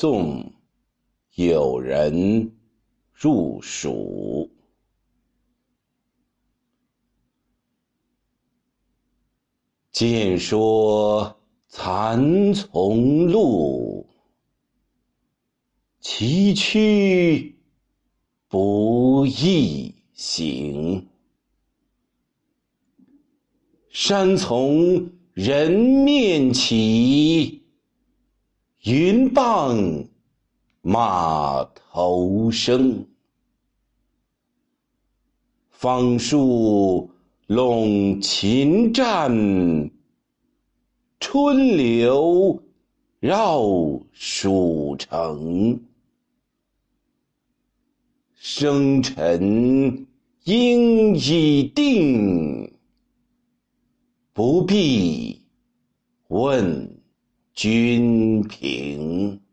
送友人入蜀。见说蚕丛路，崎岖不易行。山从人面起，云傍马头生。芳树弄晴战，春流绕蜀城。生辰应已定。不必问君平。